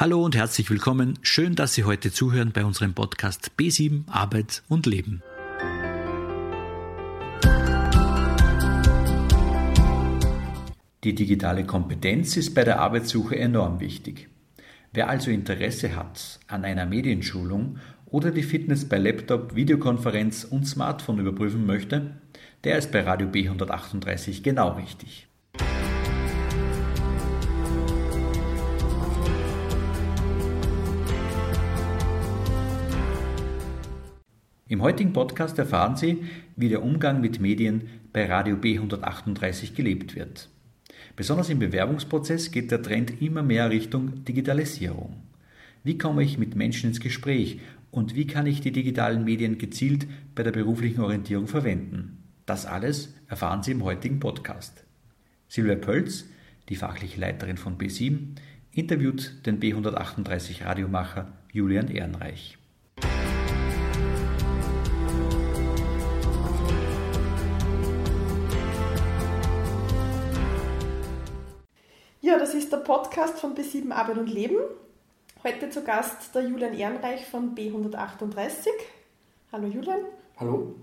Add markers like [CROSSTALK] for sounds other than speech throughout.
Hallo und herzlich willkommen. Schön, dass Sie heute zuhören bei unserem Podcast B7 Arbeit und Leben. Die digitale Kompetenz ist bei der Arbeitssuche enorm wichtig. Wer also Interesse hat an einer Medienschulung oder die Fitness bei Laptop, Videokonferenz und Smartphone überprüfen möchte, der ist bei Radio B138 genau richtig. Im heutigen Podcast erfahren Sie, wie der Umgang mit Medien bei Radio B138 gelebt wird. Besonders im Bewerbungsprozess geht der Trend immer mehr Richtung Digitalisierung. Wie komme ich mit Menschen ins Gespräch und wie kann ich die digitalen Medien gezielt bei der beruflichen Orientierung verwenden? Das alles erfahren Sie im heutigen Podcast. Silvia Pölz, die fachliche Leiterin von B7, interviewt den B138 Radiomacher Julian Ehrenreich. Das ist der Podcast von B7 Arbeit und Leben. Heute zu Gast der Julian Ehrenreich von B138. Hallo Julian. Hallo.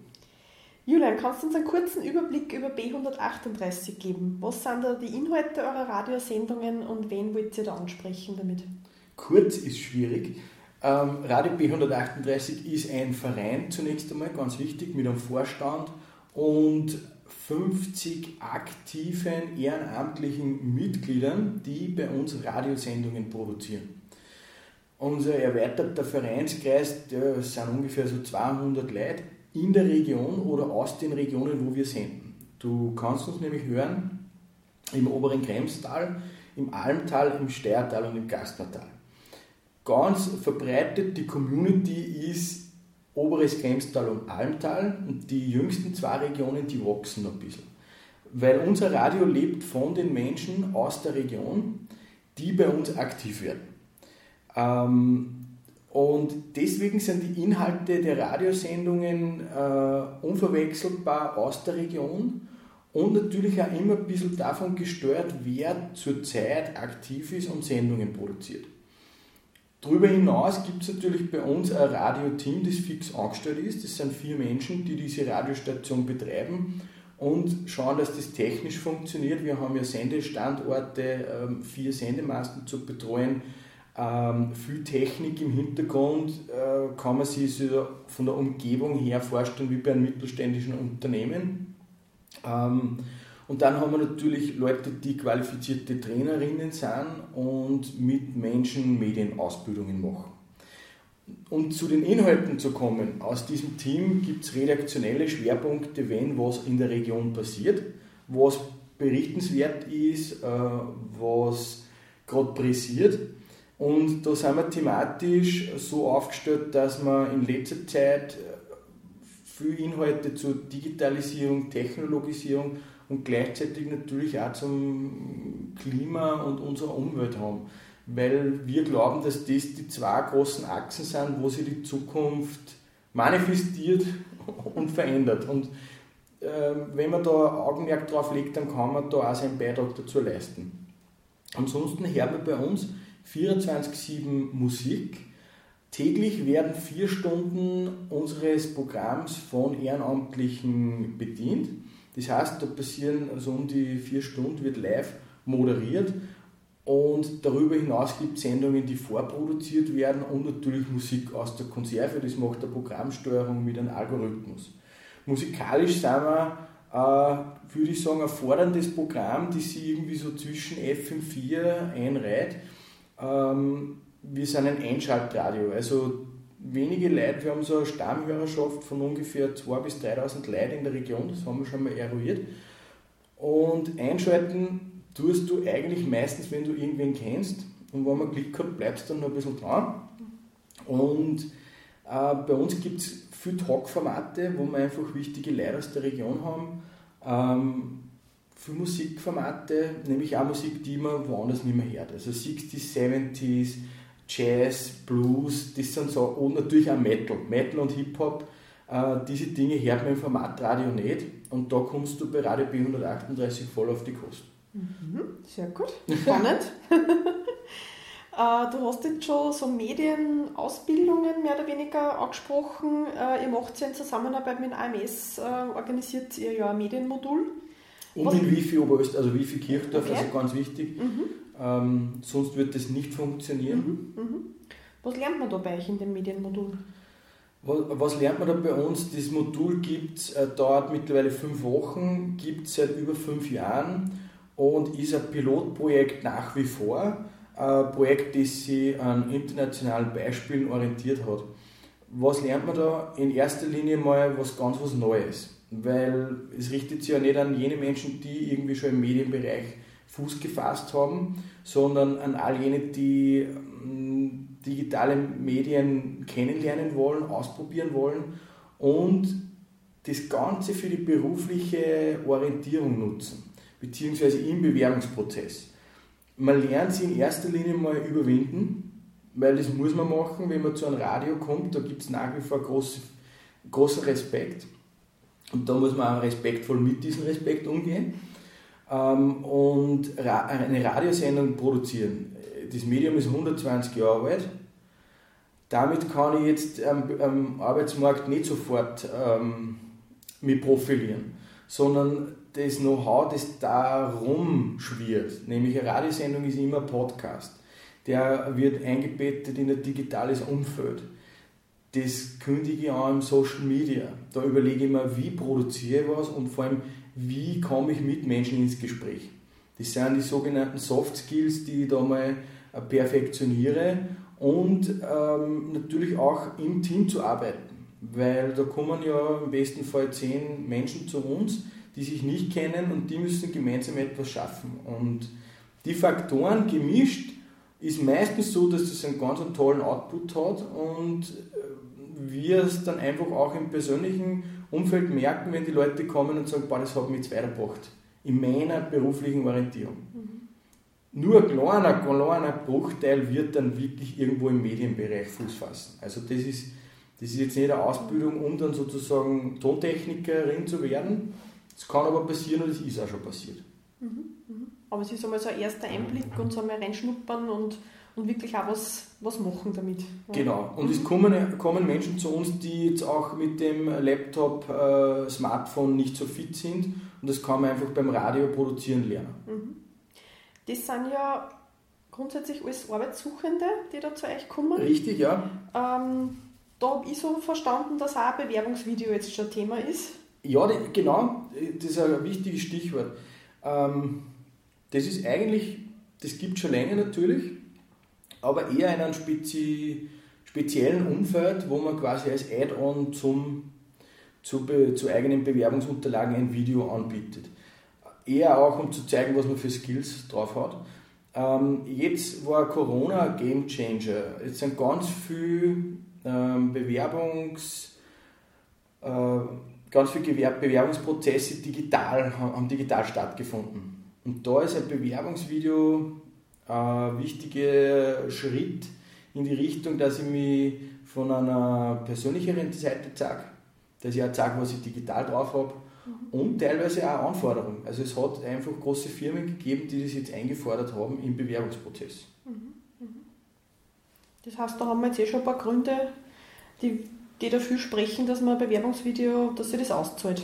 Julian, kannst du uns einen kurzen Überblick über B138 geben? Was sind da die Inhalte eurer Radiosendungen und wen wollt ihr da ansprechen damit? Kurz ist schwierig. Ähm, Radio B138 ist ein Verein zunächst einmal, ganz wichtig, mit einem Vorstand und 50 aktiven ehrenamtlichen Mitgliedern, die bei uns Radiosendungen produzieren. Unser erweiterter Vereinskreis, der sind ungefähr so 200 Leute in der Region oder aus den Regionen, wo wir senden. Du kannst uns nämlich hören im oberen Kremstal, im Almtal, im Steiertal und im Gastnertal. Ganz verbreitet, die Community ist Oberes Kremstal und Almtal und die jüngsten zwei Regionen, die wachsen noch ein bisschen. Weil unser Radio lebt von den Menschen aus der Region, die bei uns aktiv werden. Ähm, und deswegen sind die Inhalte der Radiosendungen äh, unverwechselbar aus der Region und natürlich auch immer ein bisschen davon gesteuert, wer zurzeit aktiv ist und Sendungen produziert. Darüber hinaus gibt es natürlich bei uns ein Radioteam, das fix angestellt ist. Das sind vier Menschen, die diese Radiostation betreiben und schauen, dass das technisch funktioniert. Wir haben ja Sendestandorte, ähm, vier Sendemasten zu betreuen, ähm, viel Technik im Hintergrund, äh, kann man sich von der Umgebung her vorstellen wie bei einem mittelständischen Unternehmen. Und dann haben wir natürlich Leute, die qualifizierte Trainerinnen sind und mit Menschen Medienausbildungen machen. Um zu den Inhalten zu kommen, aus diesem Team gibt es redaktionelle Schwerpunkte, wenn was in der Region passiert, was berichtenswert ist, äh, was gerade pressiert. Und da sind wir thematisch so aufgestellt, dass wir in letzter Zeit äh, viele Inhalte zur Digitalisierung, Technologisierung und gleichzeitig natürlich auch zum Klima und unserer Umwelt haben. Weil wir glauben, dass das die zwei großen Achsen sind, wo sich die Zukunft manifestiert [LAUGHS] und verändert. Und äh, wenn man da Augenmerk drauf legt, dann kann man da auch seinen Beitrag dazu leisten. Ansonsten hören wir bei uns 24-7 Musik. Täglich werden vier Stunden unseres Programms von Ehrenamtlichen bedient. Das heißt, da passieren also um die vier Stunden, wird live moderiert und darüber hinaus gibt es Sendungen, die vorproduziert werden und natürlich Musik aus der Konserve. Das macht der Programmsteuerung mit einem Algorithmus. Musikalisch sind wir, äh, würde ich sagen, ein forderndes Programm, das sich irgendwie so zwischen FM4 einreiht. Ähm, wir sind ein Einschaltradio, also wenige Leute, wir haben so eine Stammhörerschaft von ungefähr 2.000 bis 3.000 Leuten in der Region, das haben wir schon mal eruiert. Und einschalten tust du eigentlich meistens, wenn du irgendwen kennst. Und wenn man Glück hat, bleibst du dann noch ein bisschen dran. Und äh, bei uns gibt es viele Talk-Formate, wo wir einfach wichtige Leute aus der Region haben. Ähm, viele Musikformate, nämlich auch Musik, die man woanders nicht mehr hört. Also 60s, 70s, Jazz, Blues, das sind so, und natürlich auch Metal. Metal und Hip-Hop, äh, diese Dinge hört man im Formatradio nicht und da kommst du bei Radio B138 voll auf die Kosten. Mhm, sehr gut, spannend. [LAUGHS] Äh, du hast jetzt schon so Medienausbildungen mehr oder weniger angesprochen. Äh, ihr macht ja in Zusammenarbeit mit AMS, äh, organisiert ihr ja ein Medienmodul. Und Was? in Wifi Oberösterreich, also Wifi Kirchdorf, okay. also ganz wichtig. Mhm. Ähm, sonst wird das nicht funktionieren. Mhm. Mhm. Was lernt man da bei euch in dem Medienmodul? Was, lernt man da bei uns? Das Modul gibt äh, dauert mittlerweile fünf Wochen, gibt es seit über fünf Jahren und ist ein Pilotprojekt nach wie vor ein Projekt, das sich an internationalen Beispielen orientiert hat. Was lernt man da? In erster Linie mal was ganz was Neues, weil es richtet sich ja nicht an jene Menschen, die irgendwie schon im Medienbereich Fuß gefasst haben, sondern an all jene, die ähm, digitale Medien kennenlernen wollen, ausprobieren wollen und das Ganze für die berufliche Orientierung nutzen, beziehungsweise im Bewerbungsprozess man lernt sie in erster Linie mal überwinden, weil das muss man machen, wenn man zu einem Radio kommt, da gibt es nach wie vor groß, großen Respekt. Und da muss man auch respektvoll mit diesem Respekt umgehen. Ähm, und eine Radiosendung produzieren. Das Medium ist 120 Jahre alt. Damit kann ich jetzt am, Arbeitsmarkt nicht sofort ähm, mich profilieren, sondern das Know-how, das darum schwirrt, nämlich eine Radiosendung ist immer Podcast. Der wird eingebettet in ein digitales Umfeld. Das kündige ich an im Social Media. Da überlege ich mir, wie produziere ich was und vor allem, wie komme ich mit Menschen ins Gespräch. Das sind die sogenannten Soft Skills, die ich da mal perfektioniere und ähm, natürlich auch im Team zu arbeiten, weil da kommen ja im besten Fall zehn Menschen zu uns, die sich nicht kennen und die müssen gemeinsam etwas schaffen. Und die Faktoren gemischt ist meistens so, dass das einen ganz tollen Output hat und äh, wir es dann einfach auch im persönlichen Umfeld merken, wenn die Leute kommen und sagen, boah, das hat mich jetzt weitergebracht in meiner beruflichen Orientierung. Mhm. Nur ein kleiner, kleiner Bruchteil wird dann wirklich irgendwo im Medienbereich Fuß fassen. Also das ist, das ist jetzt nicht eine Ausbildung, um dann sozusagen Tontechnikerin zu werden, das kann aber passieren und es ist auch schon passiert. Mhm, mhm. Aber es ist einmal so ein erster Einblick und so einmal reinschnuppern und, und wirklich auch was, was machen damit. Genau. Und es kommen, kommen Menschen zu uns, die jetzt auch mit dem Laptop, äh, Smartphone nicht so fit sind und das kann man einfach beim Radio produzieren lernen. Mhm. Das sind ja grundsätzlich alles Arbeitssuchende, die da zu euch kommen. Richtig, ja. Ähm, da habe ich so verstanden, dass auch ein Bewerbungsvideo jetzt schon Thema ist. Ja, genau, das ist ein wichtiges Stichwort. Ähm, das ist eigentlich, das gibt es schon länger natürlich, aber eher in einem spezi speziellen Umfeld, wo man quasi als Add-on zu, zu eigenen Bewerbungsunterlagen ein Video anbietet. Eher auch, um zu zeigen, was man für Skills drauf hat. Ähm, jetzt war Corona ein Game Changer. Jetzt sind ganz viele ähm, Bewerbungs- äh, ganz viele Bewerbungsprozesse digital, haben digital stattgefunden. Und da ist ein Bewerbungsvideo ein wichtiger Schritt in die Richtung, dass ich mich von einer persönlicheren Seite zeige, dass ich auch zeige, was ich digital drauf habe mhm. und teilweise auch Anforderungen. Also es hat einfach große Firmen gegeben, die das jetzt eingefordert haben im Bewerbungsprozess. Mhm. Mhm. Das heißt, da haben wir jetzt eh schon ein paar Gründe, die die dafür sprechen, dass man ein Bewerbungsvideo, dass sich das auszahlt.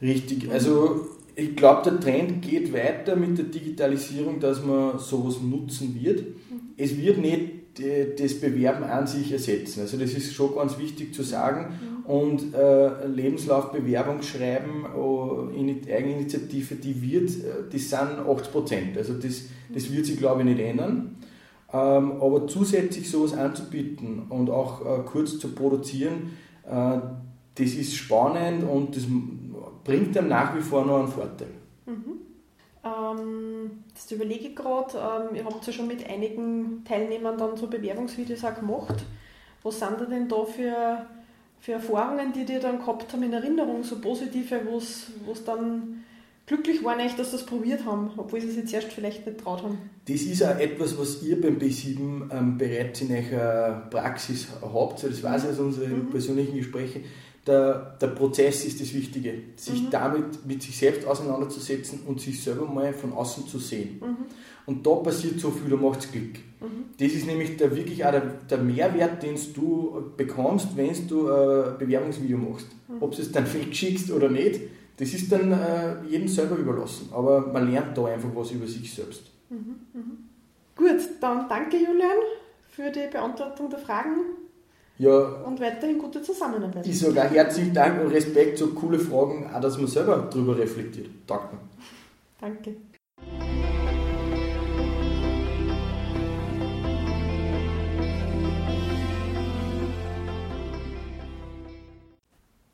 Richtig, also ich glaube, der Trend geht weiter mit der Digitalisierung, dass man sowas nutzen wird. Mhm. Es wird nicht äh, das Bewerben an sich ersetzen. Also das ist schon ganz wichtig zu sagen. Mhm. Und äh, Lebenslauf, Bewerbung schreiben, äh, in Eigeninitiative, die wird, äh, das sind 80 Prozent. Also das, das wird sich, glaube ich, nicht ändern. Ähm, aber zusätzlich sowas anzubieten und auch äh, kurz zu produzieren, äh, das ist spannend und das bringt dann nach wie vor noch einen Vorteil. Mhm. Ähm, das überlege ich gerade, ähm, ihr habt ja schon mit einigen Teilnehmern dann so Bewerbungsvideos auch gemacht. Was sind da denn da für, für Erfahrungen, die die dann gehabt haben in Erinnerung, so positive, wo es dann glücklich waren eigentlich, dass sie es probiert haben, obwohl sie es jetzt erst vielleicht nicht traut haben. Das ist auch etwas, was ihr beim B7 ähm, bereits in eurer Praxis habt, das weiß ich aus unseren mhm. persönlichen Gesprächen. der, der Prozess ist das Wichtige, sich mhm. damit mit sich selbst auseinanderzusetzen und sich selber mal von außen zu sehen. Mhm. Und da passiert so viel, da macht es Glück. Mhm. Das ist nämlich der, wirklich auch der, der Mehrwert, den du bekommst, wenn du ein Bewerbungsvideo machst. Ob du es dann [LAUGHS] schickst oder nicht, das ist dann äh, jedem selber überlassen. Aber man lernt da einfach was über sich selbst. Mhm. mhm. Gut, dann danke Julian für die Beantwortung der Fragen. Ja, und weiterhin gute Zusammenarbeit. Ich sage auch herzlichen Dank und Respekt, so coole Fragen, auch dass man selber darüber reflektiert. Danke. Danke.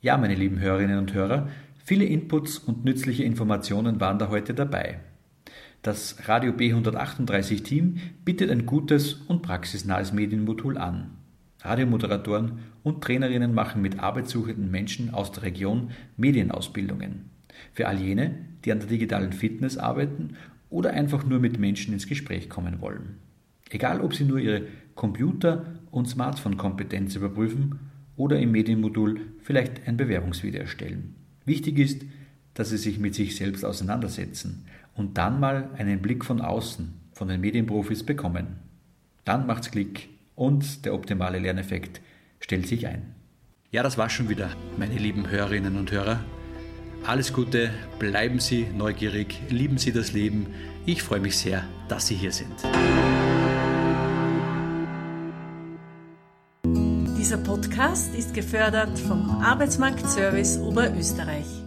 Ja, meine lieben Hörerinnen und Hörer, viele Inputs und nützliche Informationen waren da heute dabei. Das Radio B138 Team bietet ein gutes und praxisnahes Medienmodul an. Radiomoderatoren und Trainerinnen machen mit arbeitssuchenden Menschen aus der Region Medienausbildungen. Für all jene, die an der digitalen Fitness arbeiten oder einfach nur mit Menschen ins Gespräch kommen wollen. Egal, ob sie nur ihre Computer- und Smartphone-Kompetenz überprüfen oder im Medienmodul vielleicht ein Bewerbungsvideo erstellen. Wichtig ist, dass Sie sich mit sich selbst auseinandersetzen und dann mal einen Blick von außen, von den Medienprofis bekommen. Dann macht's Klick und der optimale Lerneffekt stellt sich ein. Ja, das war schon wieder, meine lieben Hörerinnen und Hörer. Alles Gute, bleiben Sie neugierig, lieben Sie das Leben. Ich freue mich sehr, dass Sie hier sind. Dieser Podcast ist gefördert vom Arbeitsmarktservice Oberösterreich.